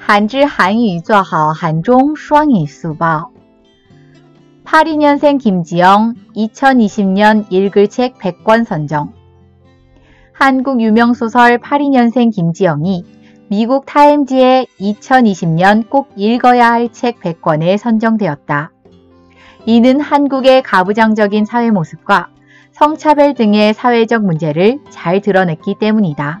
한지 한유 做好 한종 수왕이 수법 82년생 김지영 2020년 읽을 책 100권 선정 한국 유명소설 82년생 김지영이 미국 타임지의 2020년 꼭 읽어야 할 책 100권에 선정되었다. 이는 한국의 가부장적인 사회 모습과 성차별 등의 사회적 문제를 잘 드러냈기 때문이다.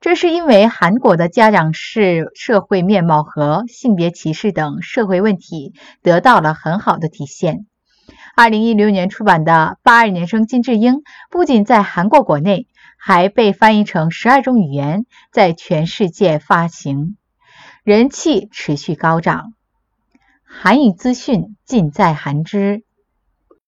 这是因为韩国的家长式社会面貌和性别歧视等社会问题得到了很好的体现。二零一六年出版的《八二年生金智英》不仅在韩国国内，还被翻译成十二种语言，在全世界发行，人气持续高涨。韩语资讯尽在韩知。